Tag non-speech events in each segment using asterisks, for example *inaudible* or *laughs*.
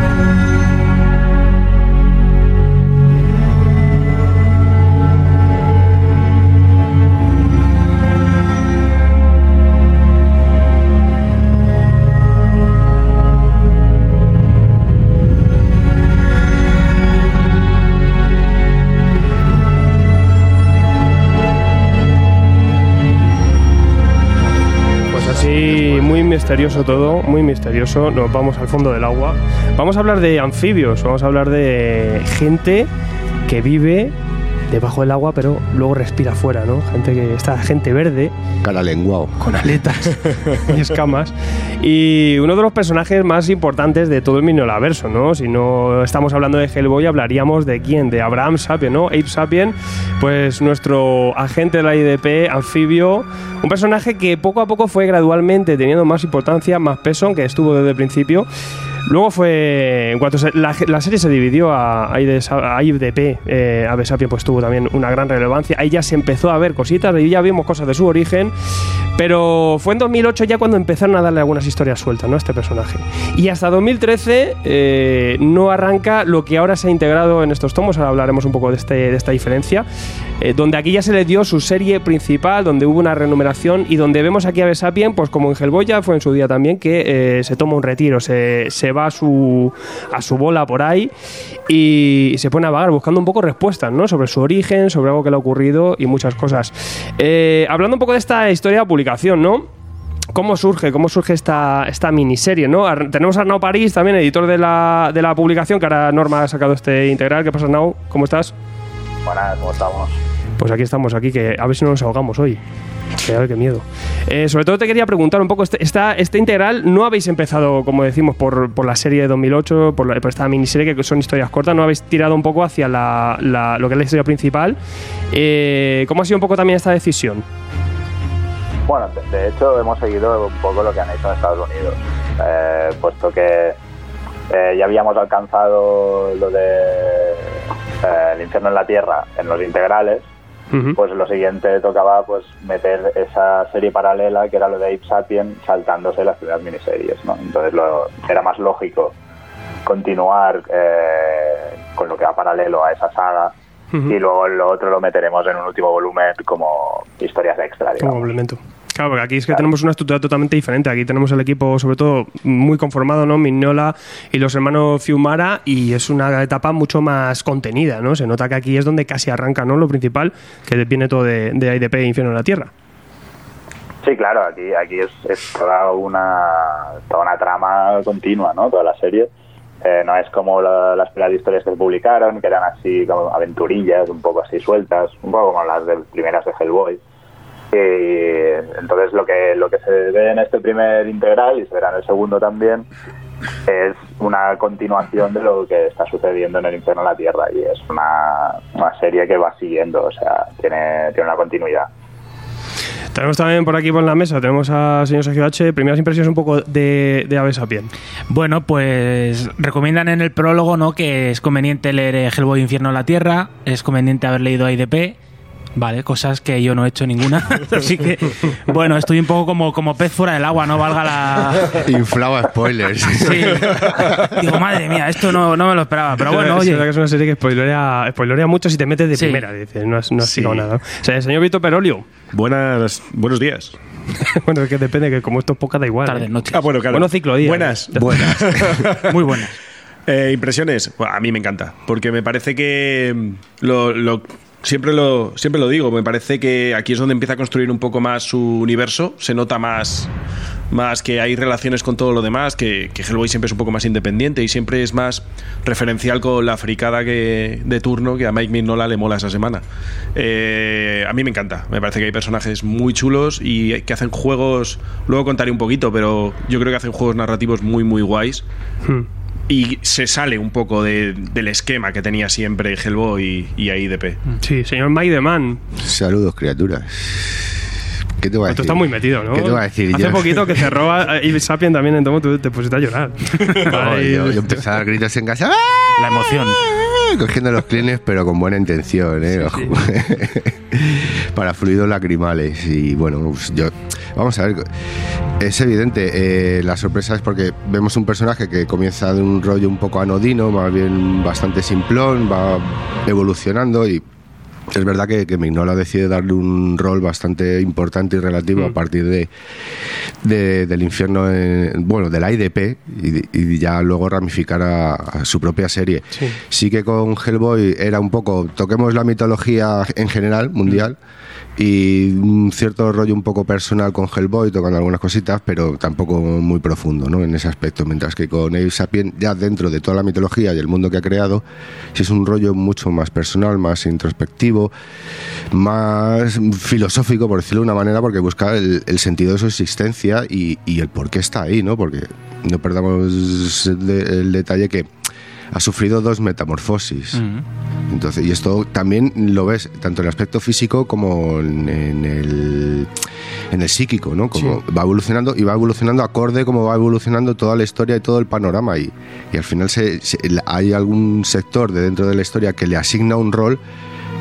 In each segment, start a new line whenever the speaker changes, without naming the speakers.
Pues misterioso todo, muy misterioso. Nos vamos al fondo del agua. Vamos a hablar de anfibios, vamos a hablar de gente que vive debajo del agua, pero luego respira fuera, ¿no? Gente que esta gente verde
Cara lenguao.
con aletas y escamas. Y uno de los personajes más importantes de todo el Miniolaverso, ¿no? Si no estamos hablando de Hellboy, hablaríamos de quién? De Abraham Sapien, ¿no? Abe Sapien, pues nuestro agente de la IDP, anfibio, un personaje que poco a poco fue gradualmente teniendo más importancia, más peso, aunque estuvo desde el principio. Luego fue, en cuanto la, serie se dividió a, a ID a IDP, eh, Abe Sapien pues tuvo también una gran relevancia. Ahí ya se empezó a ver cositas, ahí ya vimos cosas de su origen, pero fue en 2008 ya cuando empezaron a darle algunas historias sueltas, ¿no? A este personaje. Y hasta 2013 eh, no arranca lo que ahora se ha integrado en estos tomos, ahora hablaremos un poco de, este, de esta diferencia, eh, donde aquí ya se le dio su serie principal, donde hubo una renumeración y donde vemos aquí a Besapien, pues como en Hellboy ya fue en su día también, que eh, se toma un retiro, se va a su, a su bola por ahí y se pone a vagar buscando un poco respuestas, ¿no? Sobre su origen, sobre algo que le ha ocurrido y muchas cosas. Eh, hablando un poco de esta historia de publicación, ¿no? ¿Cómo surge? ¿Cómo surge esta, esta miniserie? ¿no? Tenemos a Arnau París, también editor de la, de la publicación, que ahora Norma ha sacado este integral. ¿Qué pasa, Arnau? ¿Cómo estás?
Buenas, ¿cómo estamos?
Pues aquí estamos, aquí, que a ver si no nos ahogamos hoy. Que a ver qué miedo. Eh, sobre todo te quería preguntar un poco, este, esta, este integral no habéis empezado, como decimos, por, por la serie de 2008, por, la- por esta miniserie que son historias cortas, no habéis tirado un poco hacia la, lo que es la historia principal. Eh, ¿Cómo ha sido un poco también esta decisión?
Bueno, de, de hecho hemos seguido un poco lo que han hecho en Estados Unidos, eh, puesto que eh, ya habíamos alcanzado lo de eh, el infierno en la tierra en los integrales, Pues lo siguiente tocaba pues meter esa serie paralela que era lo de Ape Sapien saltándose las primeras miniseries, ¿no? Entonces lo, era más lógico continuar eh, con lo que va paralelo a esa saga y luego lo otro lo meteremos en un último volumen como historias extra,
Como
digamos.
complemento. Claro, porque aquí es que tenemos una estructura totalmente diferente. Aquí tenemos el equipo, sobre todo, muy conformado, ¿no? Mignola y los hermanos Fiumara, y es una etapa mucho más contenida, ¿no? Se nota que aquí es donde casi arranca, ¿no? Lo principal, que viene todo de, de IDP e Infierno en la Tierra.
Sí, claro, aquí, aquí es, es toda, una, toda una trama continua, ¿no? Toda la serie. Eh, no es como la- las primeras historias que se publicaron, que eran así como aventurillas, un poco así sueltas, un poco como las de, primeras de Hellboy. Y entonces lo que, lo que se ve en este primer integral y se verá en el segundo también es una continuación de lo que está sucediendo en el infierno en la Tierra y es una, una serie que va siguiendo, o sea, tiene, tiene una continuidad.
Tenemos también por aquí por la mesa, tenemos al señor Sergio H. Primeras impresiones un poco de, de Ave Sapien.
Bueno, pues recomiendan en el prólogo ¿no? que es conveniente leer Hellboy Infierno en la Tierra, es conveniente haber leído IDP. Vale, cosas que yo no he hecho ninguna. *laughs* Así que, bueno, estoy un poco como, como pez fuera del agua, no valga la. *laughs*
Inflaba spoilers.
Sí. Digo, madre mía, esto no, no me lo esperaba. Pero bueno,
es
oye.
verdad que es una serie que spoilerea, spoilerea mucho si te metes de
Sí.
primera. Dices, no has, no has
Sí.
picado nada. ¿no? O sea, el señor Víctor Perolio.
Buenas, buenos días. *laughs*
bueno, es que depende, que como esto es poca da igual.
Tarde,
¿eh?
noche.
Ah, bueno, claro.
Bueno, ciclodía.
Buenas.
Buenas.
Muy buenas.
Eh, impresiones. A mí me encanta. Porque me parece que lo, lo- siempre lo siempre lo digo. Me parece que aquí es donde empieza a construir un poco más su universo. Se nota más más que hay relaciones con todo lo demás, que, que Hellboy siempre es un poco más independiente y siempre es más referencial con la fricada que, de turno que a Mike Mignola le mola esa semana. Eh, a mí me encanta, me parece que hay personajes muy chulos y que hacen juegos, luego contaré un poquito, pero yo creo que hacen juegos narrativos muy, muy guays.
Hmm.
Y se sale un poco de- del esquema que tenía siempre Hellboy y, y AIDP.
Sí, señor Mike de Man.
Saludos, criaturas. ¿Qué te voy a
Tú
decir?
estás muy metido, ¿no?
¿Qué te voy a decir?
Hace
Yo-
poquito que cerró *laughs* a- y Sapien también en Tomo, tú te pusiste a llorar. *laughs*
No, yo, yo empecé a dar gritos en casa. ¡Ah!
La emoción.
Cogiendo los clines, pero con buena intención, ¿eh? *laughs* Para fluidos lacrimales. Y bueno, pues yo. Vamos a ver. Es evidente, eh, la sorpresa es porque vemos un personaje que comienza de un rollo un poco anodino, más bien bastante simplón, va evolucionando y. Es verdad que, que Mignola decide darle un rol bastante importante y relativo a partir de, de- del infierno, en- bueno, del IDP y, y ya luego ramificar a, a su propia serie.
Sí.
Sí que con Hellboy era un poco, toquemos la mitología en general, mundial, y un cierto rollo un poco personal con Hellboy, tocando algunas cositas, pero tampoco muy profundo ¿no? en ese aspecto. Mientras que con Abe Sapien, ya dentro de toda la mitología y el mundo que ha creado, sí es un rollo mucho más personal, más introspectivo, más filosófico, por decirlo de una manera, porque busca el, el sentido de su existencia y, y el por qué está ahí, ¿no? Porque no perdamos de- el detalle que ha sufrido dos metamorfosis.
Mm.
Entonces, y esto también lo ves tanto en el aspecto físico como en, en el en el psíquico, ¿no? Como va evolucionando y va evolucionando acorde como va evolucionando toda la historia y todo el panorama y, y al final se- se- hay algún sector de dentro de la historia que le asigna un rol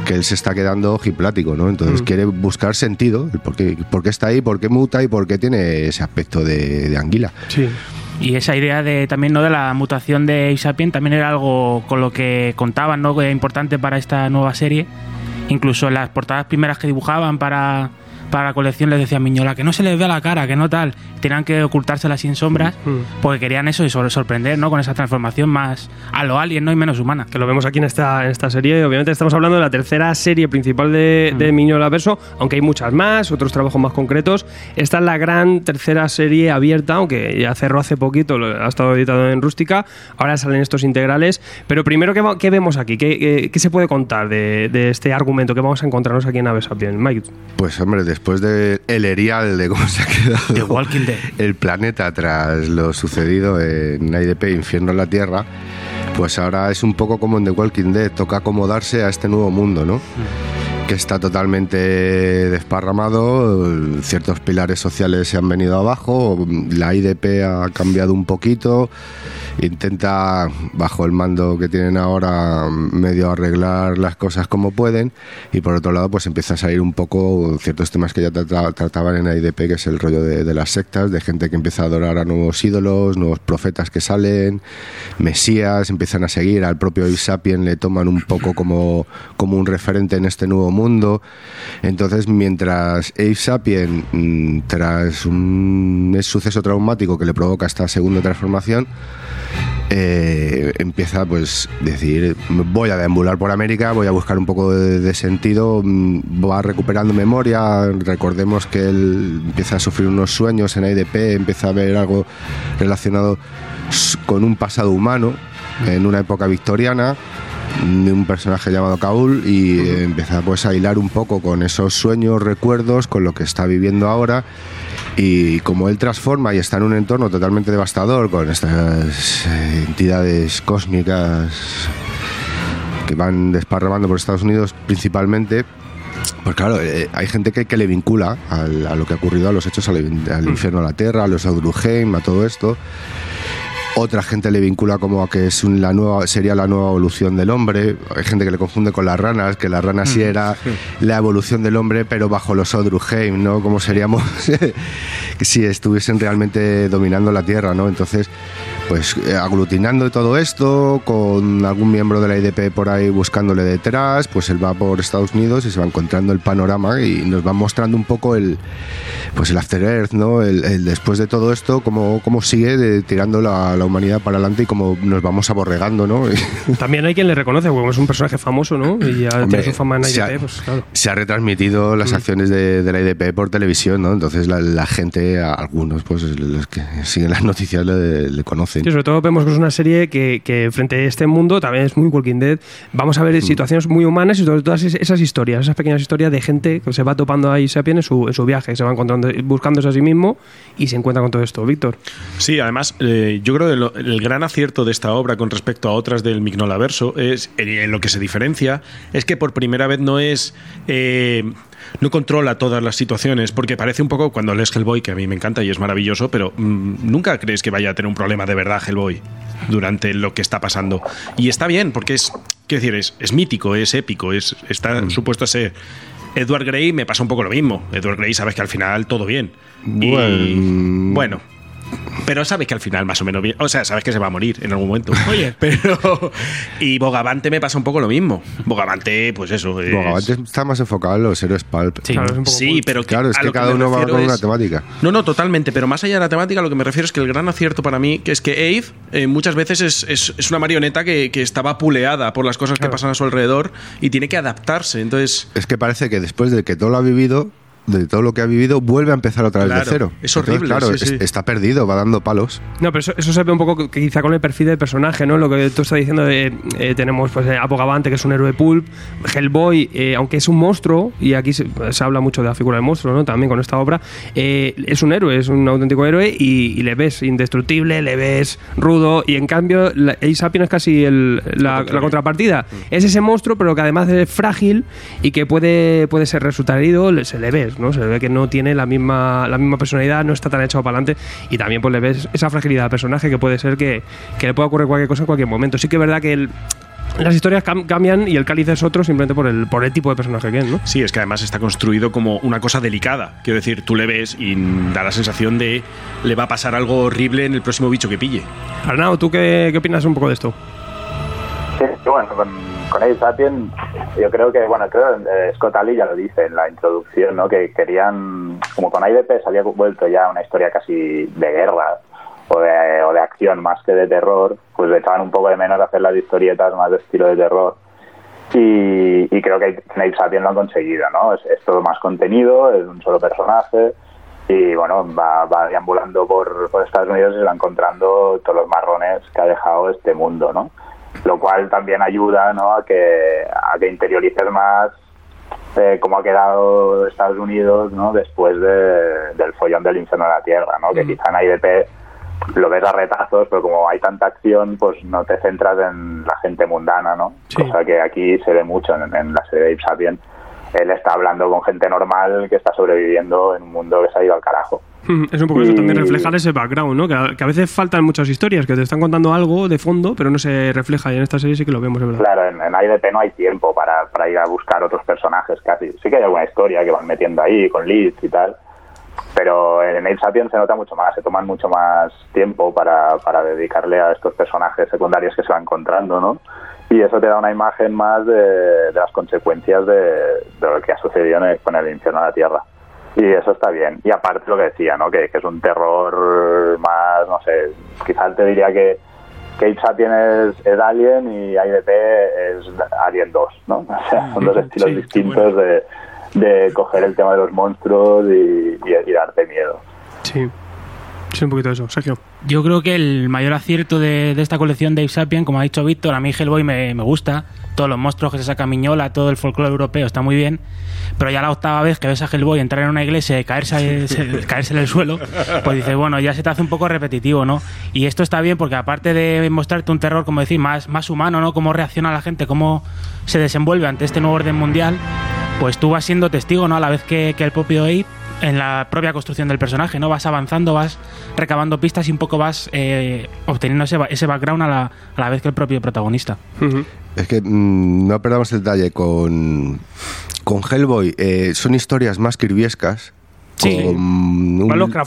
que él se está quedando ojiplático, ¿no? Entonces
Mm.
quiere buscar sentido, el por qué, por qué está ahí, por qué muta y por qué tiene ese aspecto de, de anguila.
Sí.
Y esa idea de también no de la mutación de Abe Sapien también era algo con lo que contaban, ¿no? Que era importante para esta nueva serie. Incluso las portadas primeras que dibujaban para, para la colección les decía Miñola que no se les vea la cara, que no tal. Tenían que ocultársela sin sombras
Mm.
porque querían eso y sobre- sorprender, ¿no? Con esa transformación más a lo alien, ¿no? Y menos humana.
que lo vemos aquí en esta, en esta serie. Obviamente estamos hablando de la tercera serie principal de, de Miñola Verso, aunque hay muchas más, otros trabajos más concretos. Esta es la gran tercera serie abierta, aunque ya cerró hace poquito, ha estado editado en Rústica, ahora salen estos integrales. Pero primero, ¿qué, qué vemos aquí? ¿Qué, qué- qué se puede contar de, de este argumento que vamos a encontrarnos aquí en Aves Sapien? Mike.
Pues hombre, después del el erial de cómo se ha quedado
The Walking Dead.
el planeta tras lo sucedido en IDP Infierno en la Tierra, pues ahora es un poco como en The Walking Dead, toca acomodarse a este nuevo mundo, ¿no? que está totalmente desparramado, ciertos pilares sociales se han venido abajo, la IDP ha cambiado un poquito, intenta, bajo el mando que tienen ahora, medio arreglar las cosas como pueden, y por otro lado, pues empieza a salir un poco ciertos temas que ya trata- trataban en IDP, que es el rollo de, las sectas, de gente que empieza a adorar a nuevos ídolos, nuevos profetas que salen, mesías, empiezan a seguir, al propio Abe Sapien le toman un poco como, como un referente en este nuevo mundo. Entonces, mientras Abe Sapien, mm, tras un suceso traumático que le provoca esta segunda transformación, eh, empieza pues decir voy a deambular por América voy a buscar un poco de, de sentido mm, va recuperando memoria recordemos que él empieza a sufrir unos sueños en IDP empieza a ver algo relacionado con un pasado humano en una época victoriana de un personaje llamado Kaul y empieza pues a hilar un poco con esos sueños, recuerdos, con lo que está viviendo ahora y como él transforma y está en un entorno totalmente devastador con estas eh, entidades cósmicas que van desparramando por Estados Unidos principalmente, pues claro, eh, hay gente que, que le vincula al- a lo que ha ocurrido, a los hechos, al, al infierno a la tierra, a los Audruheim, a todo esto. Otra gente le vincula como a que es la nueva, sería la nueva evolución del hombre. Hay gente que le confunde con las ranas, que las ranas sí era la evolución del hombre, pero bajo los Odruheim, ¿no? Como seríamos *laughs* si estuviesen realmente dominando la Tierra, ¿no? Entonces, pues eh, aglutinando todo esto, con algún miembro de la IDP por ahí buscándole detrás, pues él va por Estados Unidos y se va encontrando el panorama y nos va mostrando un poco el pues el After Earth, ¿no? El, después de todo esto, cómo, cómo sigue tirando la, la, humanidad para adelante y cómo nos vamos aborregando, ¿no? *laughs*
También hay quien le reconoce, porque es un personaje famoso, ¿no? Y ya tiene su fama en IDP,
se ha,
pues claro.
Se ha retransmitido las mm. acciones de, de, la IDP por televisión, ¿no? Entonces la, la gente, algunos, pues los que siguen las noticias le, le conocen.
Sí, sobre todo vemos que es una serie que, que, frente a este mundo también es muy Walking Dead. Vamos a ver mm. situaciones muy humanas y todas esas historias, esas pequeñas historias de gente que se va topando ahí Sapien en su, en su viaje, se va encontrando, buscándose a sí mismo y se encuentra con todo esto. Víctor.
Sí, además, eh, yo creo que el gran acierto de esta obra con respecto a otras del Mignolaverso es, en lo que se diferencia, es que por primera vez no es... Eh, no controla todas las situaciones, porque parece un poco cuando lees Hellboy, que a mí me encanta y es maravilloso, pero mm, nunca crees que vaya a tener un problema de verdad Hellboy durante lo que está pasando. Y está bien, porque es, quiero decir, es, es mítico, es épico, es, está mm. supuesto a ser. Edward Grey me pasa un poco lo mismo. Edward Grey sabes que al final todo bien. Y, bueno pero sabes que al final más o menos bien, o sea, sabes que se va a morir en algún momento. Oye, *laughs* pero y Bogavante me pasa un poco lo mismo. Bogavante, pues eso. Es...
Bogavante está más enfocado en los héroes pulp.
Sí, sí pero
claro, es que cada uno va con una temática.
No, no, totalmente, pero más allá de la temática, lo que me refiero es que el gran acierto para mí que es que Ave eh, muchas veces es, es, es, una marioneta que, que estaba puleada por las cosas que pasan a su alrededor y tiene que adaptarse. Entonces,
es que parece que después de que todo lo ha vivido, de todo lo que ha vivido, vuelve a empezar otra vez de cero.
Es horrible.
claro, está perdido, va dando palos.
No, pero eso, se ve un poco quizá con el perfil del personaje, ¿no? Lo que tú estás diciendo de eh, tenemos pues eh, Apogavante, que es un héroe pulp, Hellboy, eh, aunque es un monstruo, y aquí se, habla mucho de la figura del monstruo, ¿no? También con esta obra, es un héroe, es un auténtico héroe y, le ves indestructible, le ves rudo, y en cambio Sapien es casi la, contrapartida. Mm. Es ese monstruo, pero que además es frágil y que puede, puede ser resultar herido, se le ¿no? Se ve que no tiene la misma, la misma personalidad, no está tan echado para adelante y también pues le ves esa fragilidad al personaje que puede ser que, le pueda ocurrir cualquier cosa en cualquier momento. Sí que es verdad que las historias cambian y el cáliz es otro simplemente por el, por el tipo de personaje que es, ¿no?
Sí, es que además está construido como una cosa delicada. Quiero decir, tú le ves y da la sensación de le va a pasar algo horrible en el próximo bicho que pille.
Arnau, ¿tú qué, qué opinas un poco de esto?
Sí, bueno, con, Abe Sapien, yo creo que, bueno, creo eh, Scott Ali ya lo dice en la introducción, ¿no? Que querían, como con IDP se había vuelto ya una historia casi de guerra o de, o de acción más que de terror, pues le echaban un poco de menos hacer las historietas más de estilo de terror. Y, creo que en Abe Sapien lo han conseguido, ¿no? Es, todo más contenido, es un solo personaje y bueno, va, va deambulando por, Estados Unidos y va encontrando todos los marrones que ha dejado este mundo, ¿no? Lo cual también ayuda ¿no? a, que, a que interiorices más eh, cómo ha quedado Estados Unidos ¿no? después de, del follón del infierno de la Tierra, ¿no? que mm. quizá en IDP lo ves a retazos, pero como hay tanta acción, pues no te centras en la gente mundana, ¿no? Cosa que aquí se ve mucho en, la serie de Ipsapien. Él está hablando con gente normal que está sobreviviendo en un mundo que se ha ido al carajo. *laughs*
Es un poco eso, también reflejar ese background, ¿no? Que a, veces faltan muchas historias, que te están contando algo de fondo, pero no se refleja. Y en esta serie sí que lo vemos, verdad.
Claro, en, en IDP no hay tiempo para, para, ir a buscar otros personajes casi. Sí que hay alguna historia que van metiendo ahí, con leads y tal. Pero en Ape Sapiens se nota mucho más, se toman mucho más tiempo para, para dedicarle a estos personajes secundarios que se van encontrando, ¿no? Y eso te da una imagen más de, de las consecuencias de, de, lo que ha sucedido con el infierno de la Tierra. Y eso está bien. Y aparte lo que decía, ¿no? Que, es un terror más, no sé, quizás te diría que Kate Sapien es, es, Alien y IDP es Alien 2, ¿no? *laughs* O sea, son dos estilos distintos de, de coger el tema de los monstruos y, y, darte miedo.
Sí. Sí, un poquito eso. Sergio.
Yo creo que el mayor acierto de, de esta colección de Ape Sapien, como ha dicho Víctor, a mí Hellboy me, me gusta todos los monstruos que se saca Miñola, todo el folclore europeo está muy bien, pero ya la octava vez que ves a Hellboy entrar en una iglesia y caerse, *laughs* caerse en el suelo, pues dices, bueno, ya se te hace un poco repetitivo, ¿no? Y esto está bien porque aparte de mostrarte un terror, como decir, más, más humano, ¿no? Cómo reacciona la gente, cómo se desenvuelve ante este nuevo orden mundial, pues tú vas siendo testigo, ¿no? A la vez que, que el propio Ape en la propia construcción del personaje, ¿no? Vas avanzando, vas recabando pistas y un poco vas eh, obteniendo ese, ese background a la, a la, vez que el propio protagonista.
Es que mm, no perdamos el detalle con, con Hellboy. Eh, son historias más kirviescas
Sí.
con un, con
Monster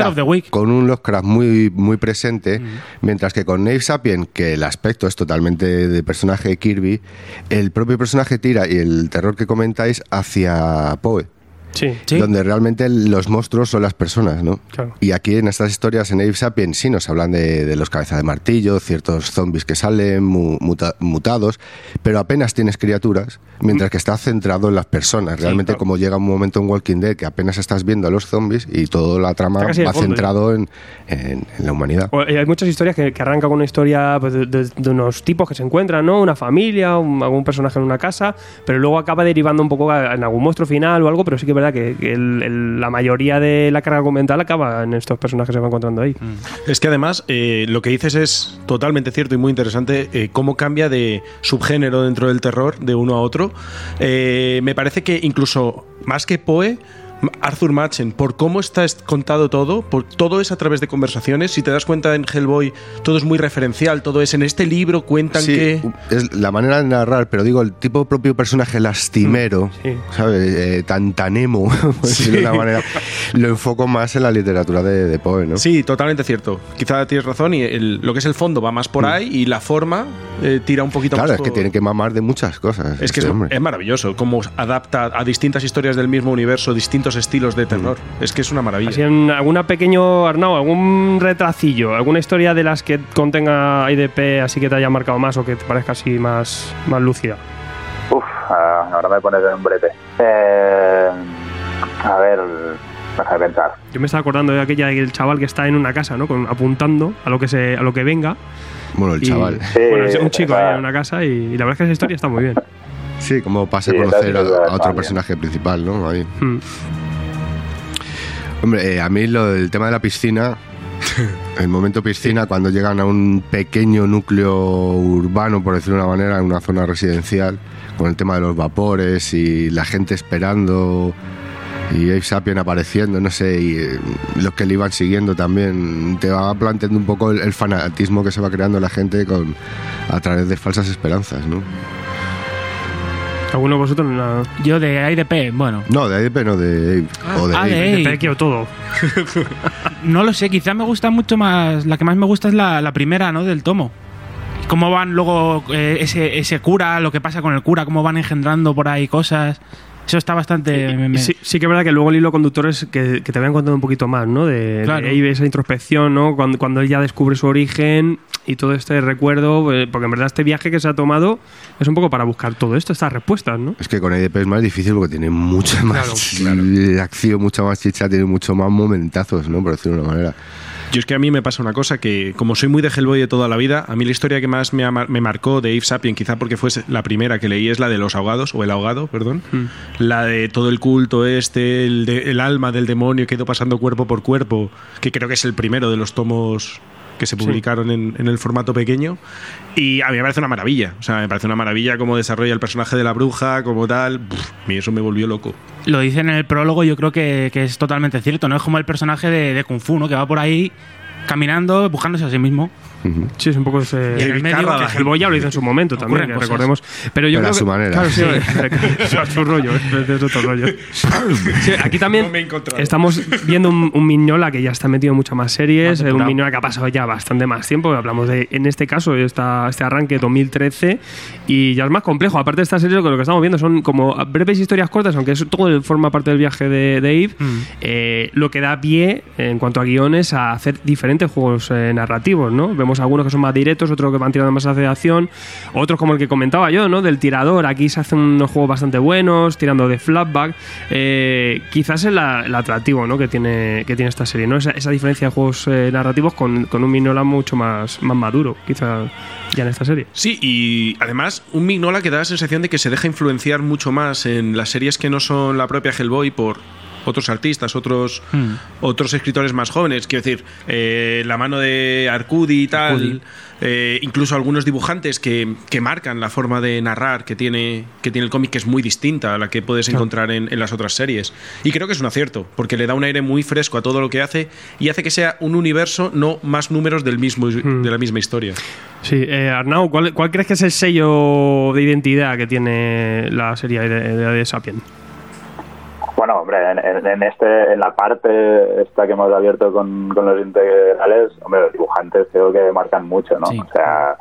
Lovecraft-
of the Week.
con un Lovecraft muy, muy presente, mientras que con Nave Sapien, que el aspecto es totalmente de personaje de Kirby, el propio personaje tira y el terror que comentáis hacia Poe.
Sí.
Sí.
Donde realmente los monstruos son las personas, ¿no?
Claro.
Y aquí en estas historias en Ape Sapien sí nos hablan de, de los cabezas de martillo, ciertos zombies que salen mu- muta- mutados, pero apenas tienes criaturas, mientras que está centrado en las personas. Realmente
claro.
como llega un momento en Walking Dead que apenas estás viendo a los zombies y toda la trama va
fondo,
centrado en, en- en la humanidad.
O- eh, Hay muchas historias que, que arrancan con una historia pues, de, de- de unos tipos que se encuentran, ¿no? Una familia, un- algún personaje en una casa, pero luego acaba derivando un poco a- en algún monstruo final o algo, pero sí que que, la mayoría de la carga argumental acaba en estos personajes que se van encontrando ahí.
Es que además eh, lo que dices es totalmente cierto y muy interesante eh, cómo cambia de subgénero dentro del terror de uno a otro. Eh, me parece que incluso más que Poe, Arthur Machen, por cómo está est- contado todo, por todo es a través de conversaciones. Si te das cuenta en Hellboy, todo es muy referencial, todo es en este libro cuentan
Sí,
que.
es la manera de narrar, pero digo, el tipo propio personaje lastimero,
Sí.
¿sabes? Eh, tan tan emo, *laughs* por decirlo de una manera, lo enfoco más en la literatura de, de Poe, ¿no?
Sí, totalmente cierto. Quizá tienes razón y el- lo que es el fondo va más por ahí y la forma eh, tira un poquito
Mm. Claro,
más
es que
por-
tiene que mamar de muchas cosas.
Es que
este
es, es maravilloso cómo adapta a distintas historias del mismo universo, distintos estilos de terror. Es que es una maravilla.
Así en alguna pequeño, Arnau, algún retracillo, alguna historia de las que contenga IDP así que te haya marcado más o que te parezca así más, más lúcida.
Uf, ah, ahora me pones en un brete. Eh, a ver, déjame pensar.
Yo me estaba acordando de aquella del chaval que está en una casa, ¿no? Con, apuntando a lo que se, a lo que venga.
Bueno, el
Y-
chaval.
Sí,
bueno, es un chico ahí en una casa y, y la verdad es que esa historia está muy bien.
Sí, como pasa a
Sí,
conocer a, a otro personaje principal, ¿no? Ahí.
Mm.
Hombre, eh, a mí lo del tema de la piscina, *laughs* el momento piscina, cuando llegan a un pequeño núcleo urbano, por decirlo de una manera, en una zona residencial, con el tema de los vapores y la gente esperando y Abe Sapien apareciendo, no sé, y eh, los que le iban siguiendo también, te va planteando un poco el, el fanatismo que se va creando la gente con a través de falsas esperanzas, ¿no?
¿Alguno de vosotros? La...
Yo de IDP, bueno,
No, de Abe, no, de Abe. o de
ah,
Abe.
de Abe.
IDP quiero todo. *laughs*
no lo sé, quizá me gusta mucho más, la que más me gusta es la, la primera, ¿no? Del tomo. Cómo van luego eh, ese, ese cura, lo que pasa con el cura, cómo van engendrando por ahí cosas. Eso está bastante... me-
Sí, sí que es verdad que luego el hilo conductor es que, que te vayan contando un poquito más, ¿no? De,
Claro.
de ahí esa introspección, ¿no? Cuando, cuando él ya descubre su origen y todo este recuerdo, eh, porque en verdad este viaje que se ha tomado es un poco para buscar todo esto, estas respuestas, ¿no?
Es que con EDP es más difícil porque tiene mucha más
Claro, *laughs*
acción, mucha más chicha, tiene mucho más momentazos, ¿no? Por decirlo de una manera.
Yo es que a mí me pasa una cosa que, como soy muy de Hellboy de toda la vida, a mí la historia que más me, marcó de Eve Sapien, quizá porque fue la primera que leí, es la de los ahogados, o el ahogado, perdón. La de todo el culto este, el, de- el alma del demonio que ha ido pasando cuerpo por cuerpo, que creo que es el primero de los tomos que se publicaron en, en el formato pequeño. Y a mí me parece una maravilla. O sea, me parece una maravilla cómo desarrolla el personaje de la bruja, como tal. Pff, a mí eso me volvió loco.
Lo dicen en el prólogo, yo creo que, que es totalmente cierto, ¿no? Es como el personaje de, de Kung Fu, ¿no? Que va por ahí caminando, buscándose a sí mismo.
Sí, es un poco ese.
Y en el medio,
que Hellboy lo hizo en su momento también, que
cosas.
recordemos. Pero yo
Pero a
creo
su
que-
manera.
Claro, sí, es a su rollo, es, es otro rollo. Sí, aquí también
No
estamos viendo un, un Mignola que ya está metido en muchas más series,
Más
eh, un. Mignola que ha pasado ya bastante más tiempo. Hablamos de, en este caso, esta, este arranque 2013 y ya es más complejo. Aparte de esta serie, lo que lo que estamos viendo son como breves historias cortas, aunque eso todo forma parte del viaje de, de Eve,
Mm.
eh, lo que da pie, en cuanto a guiones, a hacer diferentes juegos eh, narrativos, ¿no? Vemos algunos que son más directos, otros que van tirando más hacia acción, otros como el que comentaba yo, ¿no? Del tirador. Aquí se hacen unos juegos bastante buenos, tirando de flashback. Eh, quizás es la- el atractivo, ¿no? Que tiene, que tiene esta serie, ¿no? Esa, diferencia de juegos eh, narrativos con, con un Minola mucho más, más maduro, quizá ya en esta serie.
Sí, y además un Mignola que da la sensación de que se deja influenciar mucho más en las series que no son la propia Hellboy por otros artistas, otros,
Hmm.
otros escritores más jóvenes. Quiero decir, eh, la mano de Arcudi y tal,
Arcudi.
eh, incluso algunos dibujantes que, que marcan la forma de narrar que tiene, que tiene el cómic, que es muy distinta a la que puedes encontrar en, en las otras series. Y creo que es un acierto, porque le da un aire muy fresco a todo lo que hace y hace que sea un universo, no más números del mismo, de la misma historia.
Sí, eh, Arnau, ¿cuál, cuál crees que es el sello de identidad que tiene la serie de, de, de Sapien?
Bueno, hombre, en, en- este, en la parte esta que hemos abierto con, con los integrales, hombre, los dibujantes creo que marcan mucho, ¿no?
Sí.
O sea,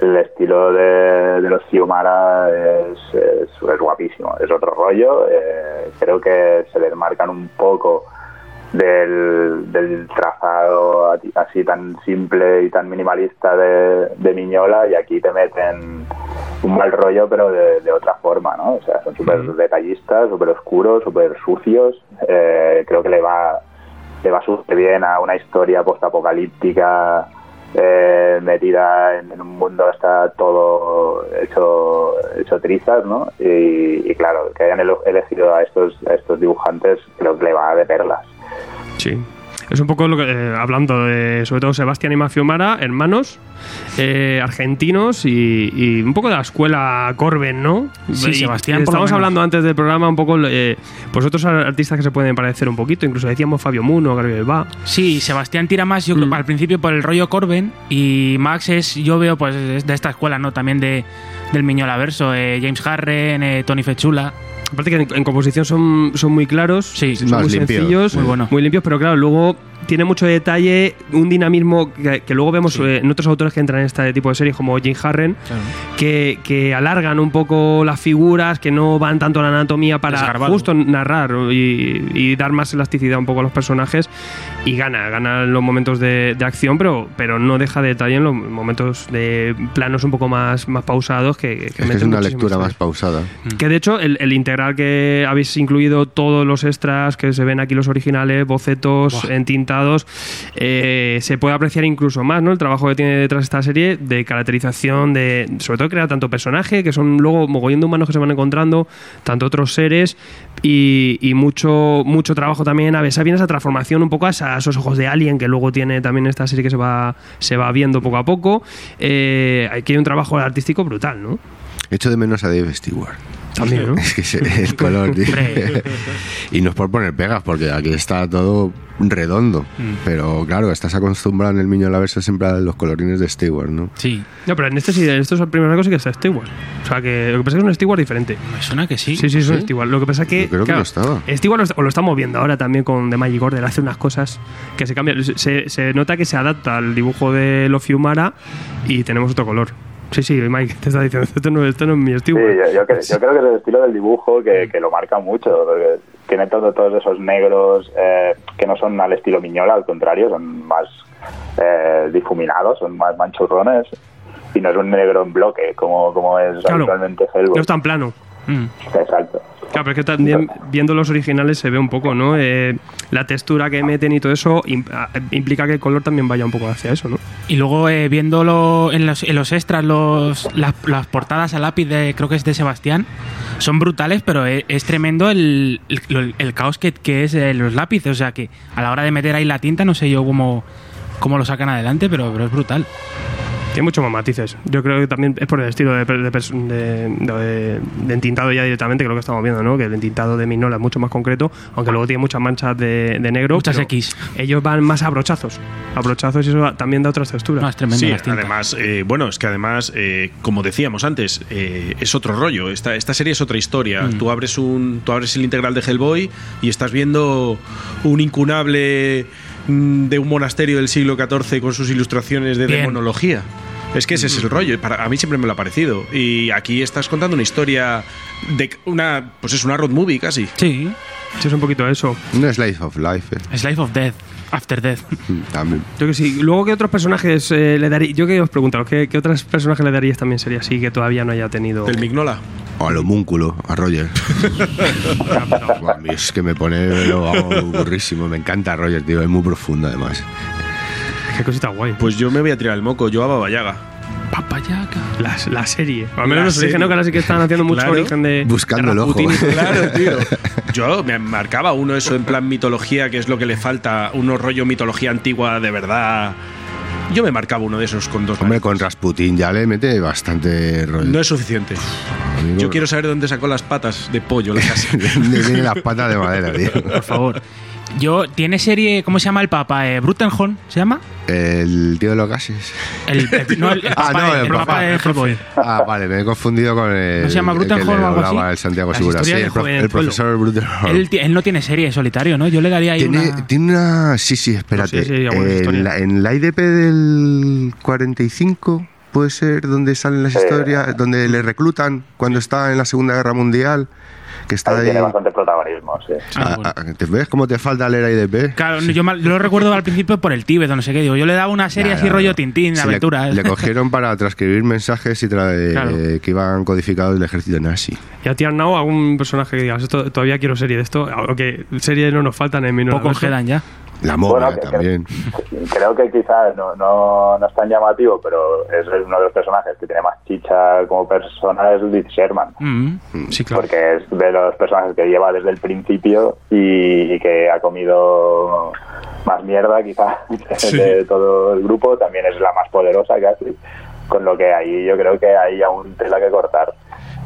el estilo de, de los Fiumara es, es, es guapísimo, es otro rollo. eh, creo que se les marcan un poco del, del trazado así tan simple y tan minimalista de, de Miñola y aquí te meten un mal rollo pero de, de otra forma, ¿no? O sea, son súper detallistas, súper oscuros, súper sucios. eh, creo que le va le va súper bien a una historia postapocalíptica eh, metida en, un mundo está todo hecho hecho trizas, ¿no? Y, y claro, que hayan ele- elegido a estos a estos dibujantes creo que le va de perlas.
Sí. Es un poco lo que, eh, hablando de, sobre todo, Sebastián y Mafio Mara, hermanos, eh, argentinos y, y un poco de la escuela Corben, ¿no?
Sí,
Y
Sebastián,
Estamos hablando antes del programa un poco, eh, pues otros artistas que se pueden parecer un poquito, incluso decíamos Fabio Muno, Gabriel Elba.
Sí, Sebastián tira más, yo creo,
Mm.
al principio por el rollo Corben y Max es, yo veo, pues, es de esta escuela, ¿no? También de, del Miñola Verso, eh, James Harren, eh, Tony Fechula.
Aparte que en, en composición son, son muy claros,
Sí,
son
más
muy
limpios,
sencillos,
muy bueno.
muy limpios, pero claro, luego tiene mucho detalle, un dinamismo que, que luego vemos eh, en otros autores que entran en este tipo de series como Jim Harren, que, que alargan un poco las figuras, que no van tanto a la anatomía para
Desgarbado.
justo narrar y, y dar más elasticidad un poco a los personajes y gana, gana en los momentos de, de acción, pero, pero no deja detalle en los momentos de planos un poco más, más pausados que, que
Es que es una lectura más pausada.
Que de hecho, el, el integral que habéis incluido todos los extras que se ven aquí, los originales, bocetos, entintados, eh, se puede apreciar incluso más, ¿no? El trabajo que tiene detrás esta serie de caracterización, de sobre todo crear tanto personaje, que son luego mogollón de humanos que se van encontrando, tanto otros seres, y, y mucho, mucho trabajo también a ver, bien esa transformación un poco a, esa- a esos ojos de alien que luego tiene también esta serie que se va, se va viendo poco a poco. Eh, aquí hay un trabajo artístico brutal, ¿no?
Echo de menos a Dave Stewart.
También, ¿no?
Es que se- el color, tío.
Hombre. *laughs*
y no es por poner pegas, porque aquí está todo redondo.
Mm.
Pero claro, estás acostumbrado en el Miño la verso siempre a los colorines de Stewart, ¿no?
Sí,
No, pero en este sí, en estos primeros arcos sí que está Stewart. O sea, que lo que pasa es que es un Stewart diferente.
me suena que sí.
Sí, sí, es un
¿Sí?
Stewart. Lo que pasa es que.
Yo creo que
claro,
no estaba.
Stewart lo, está- o lo estamos viendo ahora también con The Magic Order. Hace unas cosas que se cambian. Se, se nota que se adapta al dibujo de Lo Fiumara y tenemos otro color. Sí, sí, Mike, te está diciendo, esto no, esto no es mi
Sí,
Stewart.
yo, yo cre- yo creo que es el estilo del dibujo que, que lo marca mucho, porque tiene todo, todos esos negros eh, que no son al estilo Miñola, al contrario, son más eh, difuminados, son más manchurrones, y no es un negro en bloque como, como es
Claro.
habitualmente Hellboy.
No es tan plano.
Mm.
Exacto.
Claro, pero es que también viendo los originales se ve un poco, ¿no? Eh, la textura que meten y todo eso im- a- implica que el color también vaya un poco hacia eso, ¿no?
Y luego eh, viéndolo en los, en los extras, los, las, las portadas a lápiz de, creo que es de Sebastián, son brutales, pero es, es tremendo el, el, el caos que, que es eh, los lápices. O sea que a la hora de meter ahí la tinta, no sé yo cómo, cómo lo sacan adelante, pero, pero es brutal.
Tiene muchos más matices. Yo creo que también es por el estilo de, de, pers- de- de- de entintado ya directamente, que es lo que estamos viendo, ¿no? Que el entintado de Minola es mucho más concreto, aunque luego tiene muchas manchas de, de negro.
Muchas X.
Ellos van más a brochazos. A brochazos y eso también da otras texturas.
No, es tremendo
Sí, además, eh, bueno, es que además, eh, como decíamos antes, eh, es otro rollo. Esta, esta serie es otra historia.
Mm.
Tú abres un, tú abres el integral de Hellboy y estás viendo un incunable mm, de un monasterio del siglo XIV con sus ilustraciones de
Bien.
demonología. Es que ese es el rollo. Para, a mí siempre me lo ha parecido. Y aquí estás contando una historia de una, pues es una road movie casi.
Sí,
Sí, es un poquito eso.
Un slice of life, eh.
es Life of Death, After Death.
También.
Yo que sí. Luego, ¿qué otros personajes eh, le daría? Yo que os pregunto, ¿qué, ¿qué otros personajes le daríais también sería así que todavía no haya tenido?
Del Mignola.
O al homúnculo, a Roger. *laughs* A mí es que me pone lo hago burrísimo. Me encanta Roger, tío. Es muy profundo, además.
Qué cosita guay.
Pues yo me voy a tirar el moco, yo a Baba Yaga.
Papayaca.
La, la serie. Al
La
menos los
serie.
origen, ¿no? que ahora sí que están haciendo mucho
Claro.
origen de.
Buscando el ojo.
Claro, *laughs* tío. Yo me marcaba uno eso en plan mitología, que es lo que le falta, uno rollo mitología antigua de verdad. Yo me marcaba uno de esos con dos
Hombre, con Rasputin ya le mete bastante rollo.
No es suficiente.
Amigo,
Yo quiero saber dónde sacó las patas de pollo la casa.
¿De dónde vienen las patas de madera, tío?
Por favor. Yo, ¿tiene serie, cómo se llama el Papa? Eh, ¿Brutenholm se llama?
El tío de los gases.
El, el- *laughs* no, el, el
Ah, no,
el
el
Papa
Papa,
de
el
Hellboy.
Ah, vale, me he confundido con el.
¿No se llama
le
o algo así?
hablaba el Santiago
Las
Segura. Sí, el, prof- profesor Brutenholm.
Él, él no tiene serie en solitario, ¿no? Yo le daría ahí
Tiene,
una...
tiene una. Sí, sí, espérate.
Sí, sí, algunas
en, la, en la IDP del 45, puede ser donde salen las
Sí.
historias, donde le reclutan cuando está en la Segunda Guerra Mundial, que está
Ahí tiene bastante protagonismo, sí.
Ah, bueno.
Ah, ah, ¿Te ves cómo te falta leer IDP?
Claro, yo mal- lo recuerdo al principio por el Tíbet o no sé qué. Digo, yo le daba una serie así rollo. Tintín,
Sí,
aventura.
Le, le cogieron para transcribir mensajes y tra- eh,
Claro.
que iban codificados del ejército nazi.
¿Y a ti, Arnau, algún personaje que digas, esto, todavía quiero serie de esto? Aunque series no nos faltan en mi
Poco quedan ya.
La moda
Bueno, que-
también.
Creo que quizás no, no, no es tan llamativo, pero es uno de los personajes que tiene más chicha como persona, es Liz Sherman.
Mm.
Sí, claro.
Porque es de los personajes que lleva desde el principio y, y que ha comido más mierda quizá *laughs* de todo el grupo. También es la más poderosa casi. Con lo que ahí yo creo que hay aún tela que cortar.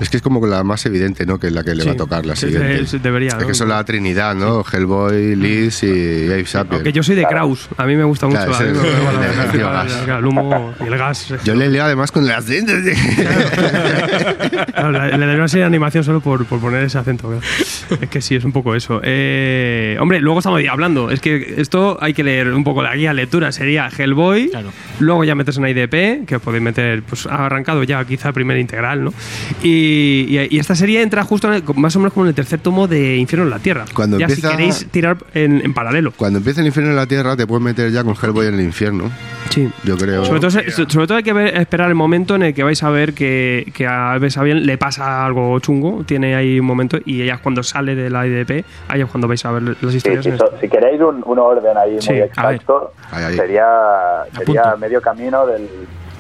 Es que es como la más evidente, ¿no? Que es la que le va a tocar la
Sí,
siguiente.
sí, debería,
Es
¿no?
que son la trinidad, ¿no? Hellboy, Liz y Abe Sapien.
Aunque yo soy de Kraus, a mí me gusta mucho.
Claro,
a mí
ese
me-
es
me-
el- el- el
el humo y el gas.
Yo le leo además con las
Claro, *laughs* le le daría una serie de animación solo por, por poner ese acento. claro. Es que sí, es un poco eso. Eh, hombre, luego estamos hablando. Es que esto hay que leer un poco la guía lectura. Sería Hellboy.
Claro.
Luego ya metes una IDP, que podéis meter, pues ha arrancado ya quizá primer integral, ¿no? Y, y- y esta serie entra justo en el- más o menos como en el tercer tomo de Infierno en la Tierra.
Cuando
ya
empieza-
si queréis tirar en, en paralelo.
Cuando empieza el infierno en la tierra, te puedes meter ya con Hellboy en el infierno.
Sí.
Yo creo.
Sobre todo, sobre todo hay que ver- esperar el momento en el que vais a ver que, que a Besabien le pasa algo chungo, tiene ahí un momento y ella es cuando sale de la IDP, ahí es cuando vais a ver las
Sí,
historias.
si,
en
so-
esto.
si queréis un, un orden ahí
Sí,
muy exacto,
Ahí, ahí.
sería, sería medio camino del,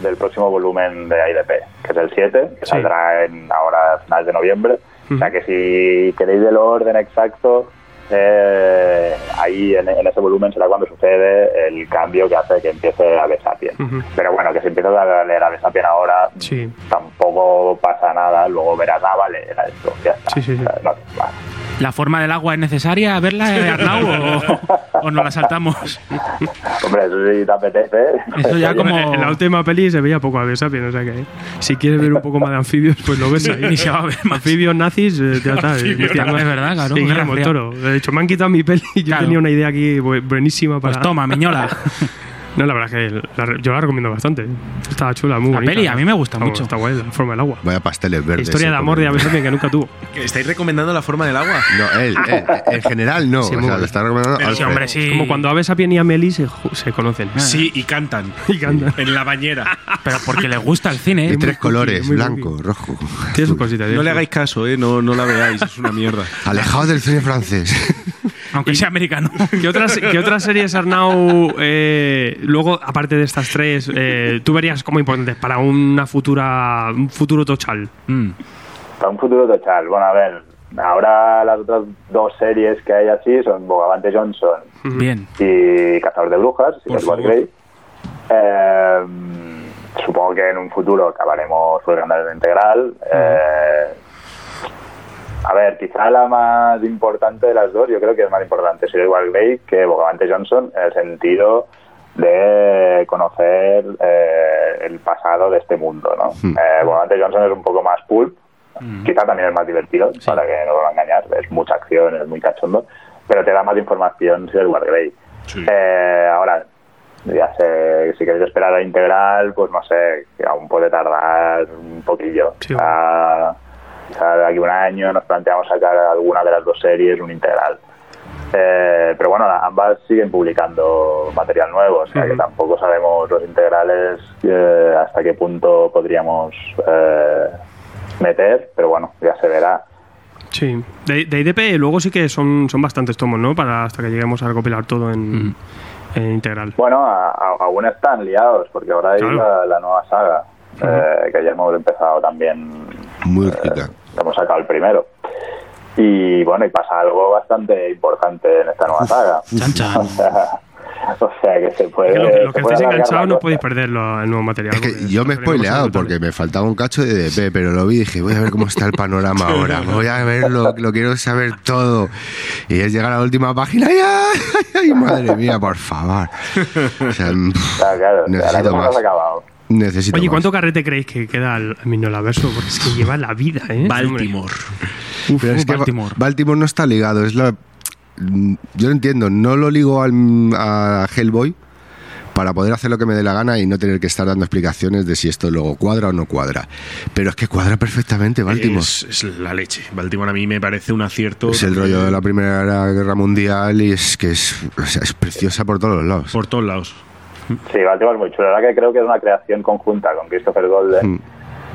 del próximo volumen de IDP, que es el 7, que
Sí.
saldrá en, ahora a finales de noviembre. O sea que si queréis el orden exacto, eh, ahí en, en ese volumen será cuando sucede el cambio que hace que empiece a Besapien.
Ujú.
Pero bueno, que si empiezas a leer a Besapien ahora,
Sí.
tampoco pasa nada, luego verás, ah, vale, era esto, ya está.
Sí, sí, sí.
O sea, no.
¿La forma del agua es necesaria verla, eh, Arnau, o, o nos la saltamos?
Hombre, eso sí te apetece.
Eso ya como-
En la última peli se veía poco a Besapien, o sea que si quieres ver un poco más de anfibios, pues lo ves ahí.
Ni se va a ver más.
Anfibios nazis, eh, ya está.
Anfibios nazis, es verdad, claro,
Sí, Guillermo el. Toro. De hecho, me han quitado mi peli y yo
Claro.
tenía una idea aquí bu- buenísima para...
Pues toma, miñola. *laughs*
No, la verdad es que la- yo la recomiendo bastante. Está chula, muy
La
bonita.
peli a mí me gusta mucho.
Está guay, la forma del agua.
Vaya pasteles verdes.
Historia de amor de. Besapien que nunca tuvo.
¿Estáis recomendando la forma del agua?
No, él, él, En general, no.
Sí,
o sea, lo está recomendando
Sí, hombre, sí.
Como cuando Besapien y Amelie se, se conocen.
Sí, y cantan. *laughs*
Y cantan.
En la bañera. *laughs*
Pero porque le gusta el cine.
Y
¿eh?
tres colores,
muy
blanco, rojo.
Tiene su cosita.
No le hagáis caso, ¿eh? No, no la veáis, es una mierda.
Alejados del cine francés. *laughs*
Aunque sea americano. *laughs*
¿Qué otras, qué otras series, Arnau, eh, luego, aparte de estas tres, eh, tú verías como importantes para una futura, un futuro tochal?
Mm.
Para un futuro total. Bueno, a ver, ahora las otras dos series que hay así son Bogavante Johnson
Bien.
y Cazador de Brujas,
favor.
Grey. Eh, supongo que en un futuro acabaremos el integral. Eh, a ver, quizá la más importante de las dos, yo creo que es más importante ser Edward Grey que Bogavante Johnson en el sentido de conocer eh, el pasado de este mundo, ¿no? Eh, Bogavante Johnson es un poco más pulp, quizá también es más divertido, para que no lo van a engañar, es mucha acción, es muy cachondo, pero te da más información ser Edward Grey.
Sí.
Eh, ahora, ya sé, si queréis esperar a integral, pues no sé, aún puede tardar un poquillo.
Sí.
Quizá de aquí a un año nos planteamos sacar alguna de las dos series, un integral. Eh, pero bueno, ambas siguen publicando material nuevo, o sea que tampoco sabemos los integrales eh, hasta qué punto podríamos eh, meter, pero bueno, ya se verá.
Sí. De, de IDP luego sí que son, son bastantes tomos, ¿no? Para hasta que lleguemos a recopilar todo en, en integral.
Bueno, a- a- aún están liados, porque ahora hay
Claro.
la, la nueva saga, eh, que ya hemos empezado también,
Muy
eh,
rica.
hemos sacado el primero. Y bueno, y pasa algo bastante importante en esta nueva saga. *laughs*
Chan, chan.
O sea, o sea que se puede.
Que lo, lo que estéis enganchados no podéis perderlo el nuevo material.
Es que yo me he spoileado porque me faltaba un cacho de DP, pero lo vi y dije, voy a ver cómo está el panorama *laughs* ahora, voy a verlo, lo quiero saber todo. Y es llegar a la última página y ¡ay, ay, madre mía, por favor! O sea, *laughs*
Claro, claro. Ahora
necesito
cómo
más.
acabado.
Necesito
Oye,
más.
¿cuánto carrete creéis que queda al, Minolaverso? Porque es que lleva la vida, ¿eh?
Baltimore.
Uf,
Pero es que
Baltimore.
Baltimore. No está ligado, es la... mm, Yo lo entiendo, no lo ligo al, a Hellboy para poder hacer lo que me dé la gana y no tener que estar dando explicaciones de si esto luego cuadra o no cuadra. Pero es que cuadra perfectamente Baltimore.
Es, es la leche. Baltimore a mí me parece un acierto.
Es el rollo de la Primera Guerra Mundial y es que es, o sea, es preciosa por todos los lados.
Por todos lados. *laughs*
Sí, Baltimore es muy chulo. La verdad que creo que es una creación conjunta con Christopher Golden.
Mm.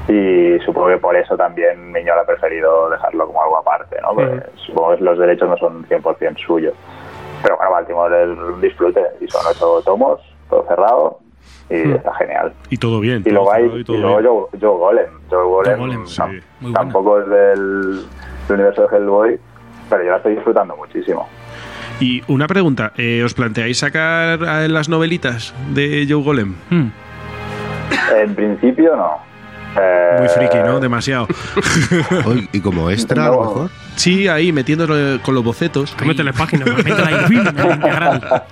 Y supongo que por eso también Miñola ha preferido dejarlo como algo aparte, ¿no? Porque supongo que los derechos no son 100% suyos. Pero bueno, Baltimore es un disfrute. Y son ocho tomos, todo cerrado. Y está genial.
Y todo bien.
Y
todo
luego hay
y
y luego. Joe, Joe Golem. Joe Golem,
Golem,
tam-
sí.
Muy buena.
tampoco es del, del universo de Hellboy, pero yo la estoy disfrutando muchísimo.
Y una pregunta, eh, ¿os planteáis sacar eh, las novelitas de Joe Golem?
Hmm.
En principio no. Eh,
Muy friki, ¿no? Demasiado. *laughs*
Y como extra, a lo mejor.
Sí, ahí metiéndolo con los bocetos.
Cómete las páginas. *laughs*
integral.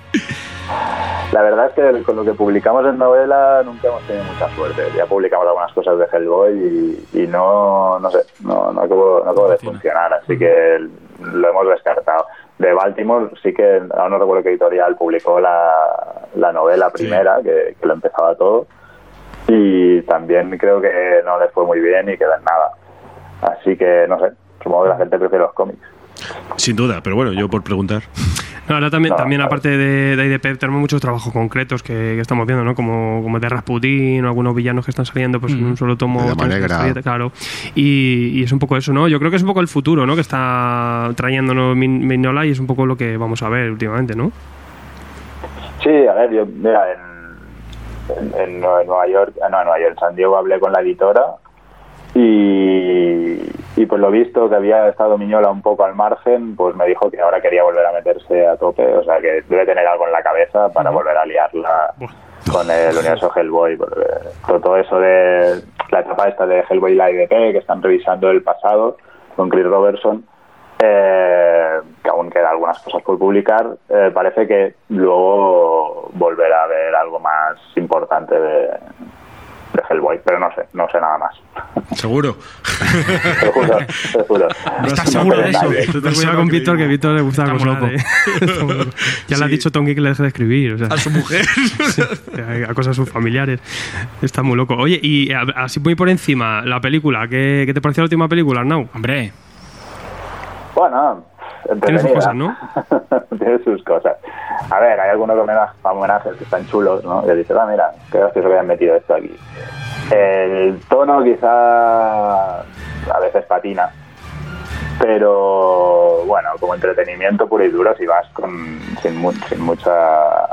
La verdad es que con lo que publicamos en novela nunca hemos tenido mucha suerte. Ya publicamos algunas cosas de Hellboy y, y no, no sé, no, no acabo, no acabo de funcionar, así que lo hemos descartado. De Baltimore sí que, aún no recuerdo qué editorial publicó la, la novela primera, que, que lo empezaba todo, y también creo que no les fue muy bien y quedó en nada. Así que, no sé, supongo que la gente prefiere los cómics.
Sin duda, pero bueno, yo por preguntar. *laughs*
No, ahora también,
No,
también
claro.
aparte de, de IDP, tenemos muchos trabajos concretos que, que estamos viendo, ¿no? Como, como de Rasputin o algunos villanos que están saliendo pues, en un solo tomo.
De
Claro. Y, y es un poco eso, ¿no? Yo creo que es un poco el futuro, ¿no? Que está trayéndonos Min- Mignola y es un poco lo que vamos a ver últimamente, ¿no?
Sí, a ver, yo, mira, en, en, en Nueva York, ah, no, en Nueva York, en San Diego hablé con la editora y, y pues lo visto que había estado Miñola un poco al margen, pues me dijo que ahora quería volver a meterse a tope, o sea que debe tener algo en la cabeza para volver a liarla con el universo Hellboy, todo, eso de la etapa esta de Hellboy y la IDP, que están revisando el pasado con Chris Robertson, eh, que aún quedan algunas cosas por publicar, eh, parece que luego volverá a ver algo más importante de, de Hellboy, pero no sé, no sé nada más.
Seguro.
Te lo juro, te lo juro.
¿Estás
No
seguro
sé
de eso?
cuidado
lo
con
que
Víctor, que Víctor le gusta acosar,
loco.
¿eh? Ya le ha
Sí.
dicho Tonki que le deje de escribir, o sea,
A su mujer. *laughs*
a cosas sus familiares. Está muy loco. Oye, y a- así muy por encima, la película, ¿qué, qué te pareció la última película, Arnau?
Hombre,
Bueno,
Tiene sus cosas, ¿no? *laughs*
Tiene sus cosas. A ver, hay algunos homenajes, que están chulos, ¿no? Que dices, ah, mira, qué gracioso que hayan metido esto aquí. El tono quizá a veces patina, pero bueno, como entretenimiento puro y duro, si vas con, sin, mu- sin mucha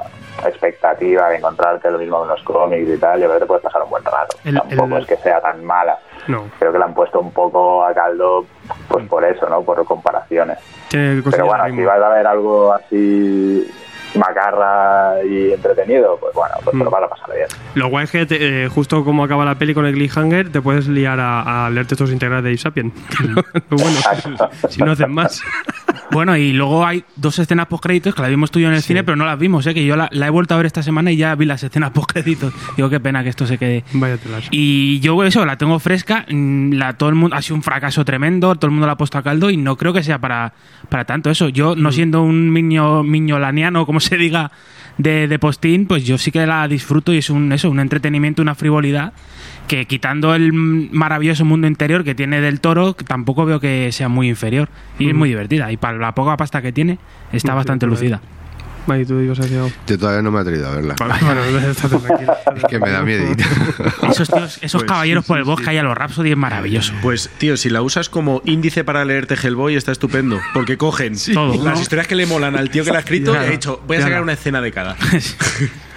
expectativa de encontrarte lo mismo en los cómics y tal, yo creo que te puedes pasar un buen rato.
El-
Tampoco
el-
es que sea tan mala.
No.
Creo que la han puesto un poco a caldo pues por eso, ¿no? Por comparaciones.
Tiene
Pero bueno, si vas a ver algo así macarra y entretenido, pues bueno, pues te lo
Mm.
vas a pasar bien.
Lo guay es que te- eh, justo como acaba la peli con el cliffhanger, te puedes liar a, a leer textos integrales de Isapien. *laughs* Lo bueno, si no hacen más. *laughs*
Bueno, y luego hay dos escenas post-créditos que las vimos tú y yo en el cine, pero no las vimos, ¿eh? que yo la, la he vuelto a ver esta semana y ya vi las escenas post-créditos. Digo, qué pena que esto se quede.
Vaya telas.
Y yo eso, la tengo fresca, mm, la, todo el mundo ha sido un fracaso tremendo, todo el mundo la ha puesto a caldo y no creo que sea para, para tanto eso. Yo, no siendo un miño, miñolaniano, como se diga, de, de postín, pues yo sí que la disfruto y es un, eso, un entretenimiento, una frivolidad que quitando el maravilloso mundo interior que tiene del toro, tampoco veo que sea muy inferior. Y es muy divertida. Y para la poca pasta que tiene, está bastante lucida.
Vale, tú.
Yo todavía no me he atrevido a verla.
Bueno, estate tranquilo. *laughs*
Es que me da miedo. *laughs*
Esos, tíos, esos
Pues
caballeros
sí,
por
sí,
el bosque
sí.
ahí a los Rhapsody es maravilloso.
Pues, tío, si la usas como índice para leerte Hellboy, está estupendo. Porque cogen
Todo,
las
¿no?
historias que le molan al tío que la ha escrito y ha dicho, voy a sacar una escena de cada. *laughs*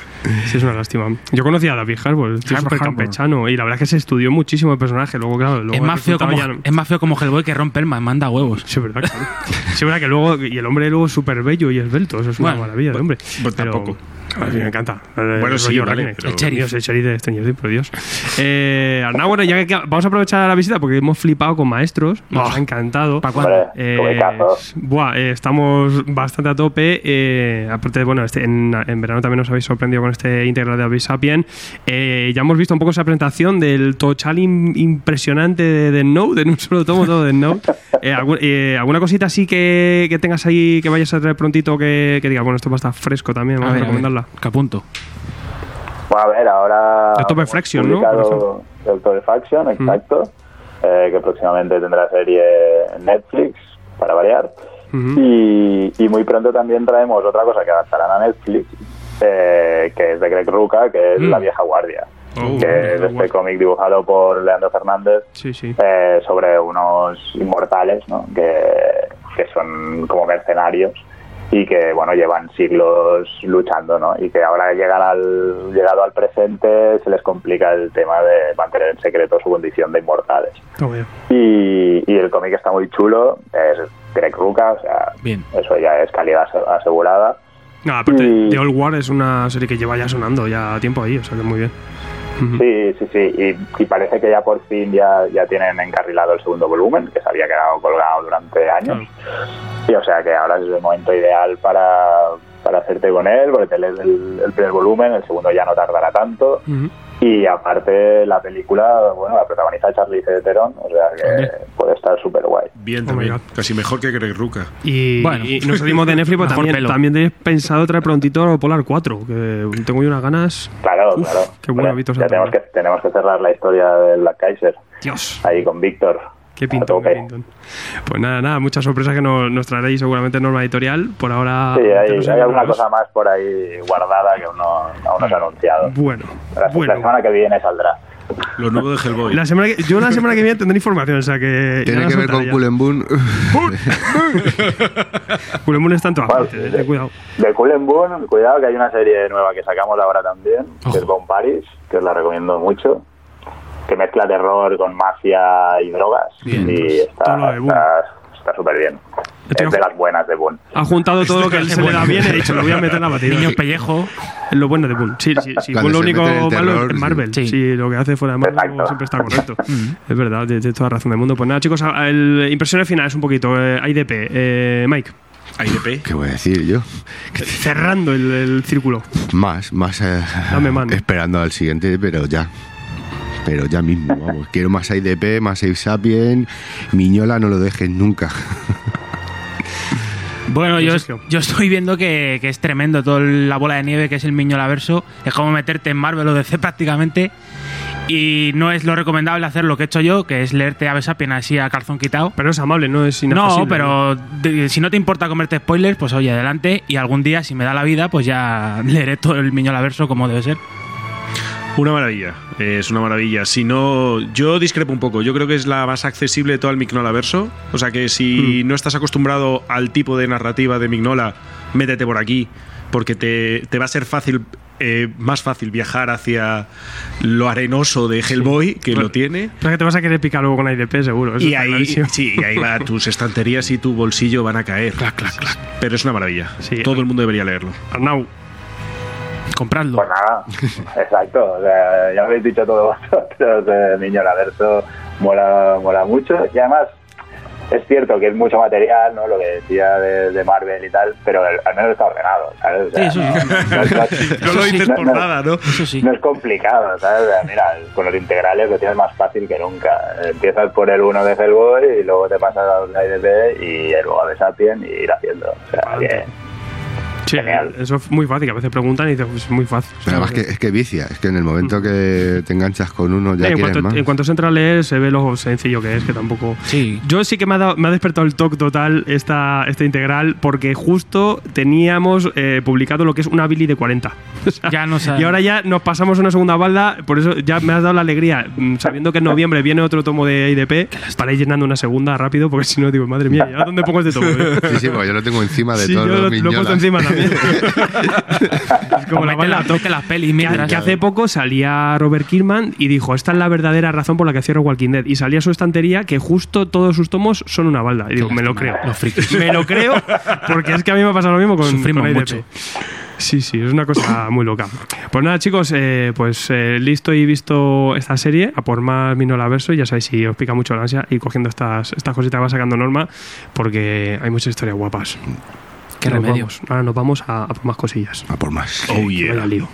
Sí, es una lástima. Yo conocía a David Harbour, es súper campechano. Y la verdad es que se estudió muchísimo el personaje. Luego, claro, luego
Es más, feo como,
no-
es más feo como Hellboy que rompe el man, manda huevos.
Sí, es verdad, claro. Sí, verdad que luego. Y el hombre luego es súper bello y esbelto. Eso es una
Bueno,
maravilla de hombre.
pues
Pero-
tampoco.
A mí me encanta. El
Bueno, sí,
rollo
vale, pero-
El sheriff. El sheriff de Stranger Things, por Dios. Eh, Arnau, bueno, ya que vamos a aprovechar la visita porque hemos flipado con maestros. Nos
Oh.
ha encantado.
¿Para cuándo?
Eh, buah, eh, estamos bastante a tope. eh, aparte, bueno, este, en, en verano también nos habéis sorprendido con este integral de Abyss Sapien. Eh, ya hemos visto un poco esa presentación del total im- impresionante de, de Note, en un solo tomo todo de Note. *laughs* Eh, eh, ¿Alguna cosita así que, que tengas ahí que vayas a traer prontito que, que diga, bueno, esto va a estar fresco también, vamos a,
ver,
recomendarla?
Que apunto.
Bueno, a ver, ahora.
October
hemos
Fraction, ¿no?
October Fraction, exacto. eh, que próximamente tendrá serie en Netflix, para variar. Y, y muy pronto también traemos otra cosa que adaptarán a Netflix, eh, que es de Greg Ruca, que es
Mm.
La Vieja Guardia.
Oh,
que es este cómic dibujado por Leandro Fernández
Sí, sí.
eh, sobre unos inmortales ¿no? que, que son como mercenarios y que bueno llevan siglos luchando ¿no? y que ahora llegan al llegado al presente se les complica el tema de mantener en secreto su condición de inmortales
ya.
y, y el cómic está muy chulo es Greg Ruca o sea
Bien.
eso ya es calidad ase- asegurada
No, aparte,
Y-
The Old War es una serie que lleva ya sonando ya tiempo ahí, o sea que muy bien.
Sí, sí, sí. Y, y parece que ya por fin ya, ya tienen encarrilado el segundo volumen, que se había quedado colgado durante años. Y o sea que ahora es el momento ideal para, para hacerte con él, porque te lees el, el primer volumen, el segundo ya no tardará tanto. Y aparte la película, bueno, la protagoniza Charlize Theron, o sea que puede estar súper guay.
Bien
Oh
también. Casi mejor que Greg Ruca.
Y,
Bueno.
y no salimos de Netflix, *laughs* pero también, también tenéis pensado traer prontito Polar 4, que tengo yo unas ganas.
Claro,
Uf,
claro.
qué buen
Hombre,
hábito se
ya
ha
tenemos que, tenemos que cerrar la historia de Black Kaiser,
Dios,
ahí con Víctor.
Qué
A
pintón, qué pintón. Pues nada, nada, muchas sorpresas que nos, nos traeréis seguramente en Norma Editorial. Por ahora.
Sí, hay, hay alguna cosa más por ahí guardada que aún no, aún no se ha anunciado.
Bueno,
La, semana que viene saldrá.
Lo nuevo de Hellboy.
La semana que- yo la semana que viene tendré información, o sea que.
Tiene que ver con. Cullen.
Cullen está en todas
Bueno,
partes,
de-
ten cuidado.
De Boon, cuidado que hay una serie nueva que sacamos ahora también, que es Bone Paris, que os la recomiendo mucho, que mezcla terror con mafia y drogas.
Bien,
y
pues,
está
Boon.
está- súper bien. Es de las buenas de Boon.
Ha juntado todo lo que se le da bien y he dicho, lo voy a meter en la batida.
Niños pellejo.
Es lo bueno de Boone. Sí, sí, sí. Boone lo único
el
malo
terror,
es Marvel.
sí.
Sí. lo que hace fuera de Marvel
Exacto.
siempre está correcto. *laughs* es verdad, tienes toda razón del mundo. Pues nada, chicos, el, impresiones finales un poquito. Eh, IDP. Eh, Mike,
IDP.
¿Qué voy a decir yo? *laughs*
cerrando el, el círculo.
Más, más eh,
Dame mano.
esperando al siguiente, pero ya. Pero ya mismo, vamos. Quiero más IDP, más Ape Sapien. Miñola no lo dejes nunca. *laughs*
Bueno, yo, yo estoy viendo que, que es tremendo todo la bola de nieve que es el Miñola Verso. Es como meterte en Marvel o DC *laughs* prácticamente. Y no es lo recomendable hacer lo que he hecho yo, que es leerte Aves Sapien así a calzón quitado.
Pero es amable, no es
No, pero de- si no te importa comerte spoilers, pues oye, adelante. Y algún día, si me da la vida, pues ya *laughs* leeré todo el Miñola Verso como debe ser.
Una maravilla, eh, es una maravilla. Si no, yo discrepo un poco. Yo creo que es la más accesible de todo el Mignola verso. O sea que si no estás acostumbrado al tipo de narrativa de Mignola, métete por aquí, porque te, te va a ser fácil, eh, más fácil viajar hacia lo arenoso de Hellboy, que lo tiene.
Pero que te vas a querer picar luego con IDP, seguro. eso
Y ahí, sí, y ahí va, *laughs* tus estanterías y tu bolsillo van a caer. Pero es una maravilla.
Sí.
Todo el mundo debería leerlo.
Arnau,
Compradlo.
Pues nada, *laughs* exacto. O sea, ya habéis dicho todos vosotros, eh, Niño Laverso mola, mola mucho. Y además, es cierto que es mucho material, ¿no? Lo que decía de, de Marvel y tal, pero el- al menos está ordenado, ¿sabes? O sea,
Sí, eso sí.
no- no- no- *laughs*
No lo *laughs* dices por
no-
nada, ¿no?
Eso sí.
No es complicado, ¿sabes? O sea, Mira, con los integrales lo tienes más fácil que nunca. Empiezas por el 1 de Hellboy y luego te pasas a IDP y luego a The Sapien y ir haciendo. O sea, que
sí,
Genial.
eso es muy fácil. que A veces preguntan y dices, pues es muy fácil.
Pero además que, es que vicia. Es que en el momento que te enganchas con uno ya
en,
quieres
cuanto,
más.
en cuanto se entra a leer, se ve lo sencillo que es, que tampoco.
Sí.
Yo sí que me ha, dado- me ha despertado el toque total esta, esta integral, porque justo teníamos eh, publicado lo que es una Billy de 40. *laughs* O sea,
Ya no sabe-
y ahora ya nos pasamos una segunda balda, por eso ya me has dado la alegría, mm, sabiendo que en noviembre viene otro tomo de IDP, para ir llenando una segunda rápido, porque si no digo, madre mía, ¿y ahora dónde pongo este tomo? *laughs*
Sí, sí, porque yo lo tengo encima de
Sí,
todos
yo lo, lo he puesto encima también. *laughs* Es como la
la- toque las pelis mientras.
que hace poco salía Robert Kirkman y dijo, esta es la verdadera razón por la que cierro Walking Dead. Y salía su estantería que justo todos sus tomos son una balda. Y digo, me lo creo.
Los frikis. *laughs*
Me lo creo porque es que a mí me ha pasado lo mismo con,
Sufrimos
con
mucho.
Sí, sí, es una cosa muy loca. Pues nada, chicos, eh, pues eh, listo y visto esta serie, a por más Minolaverso, ya sabéis, si os pica mucho la ansia, ir cogiendo estas, estas cositas que va sacando Norma, porque hay muchas historias guapas.
Qué
Nos
remedio.
vamos. Ahora nos vamos a, a por más cosillas.
A por más.
Oh, yeah.
Vaya lío.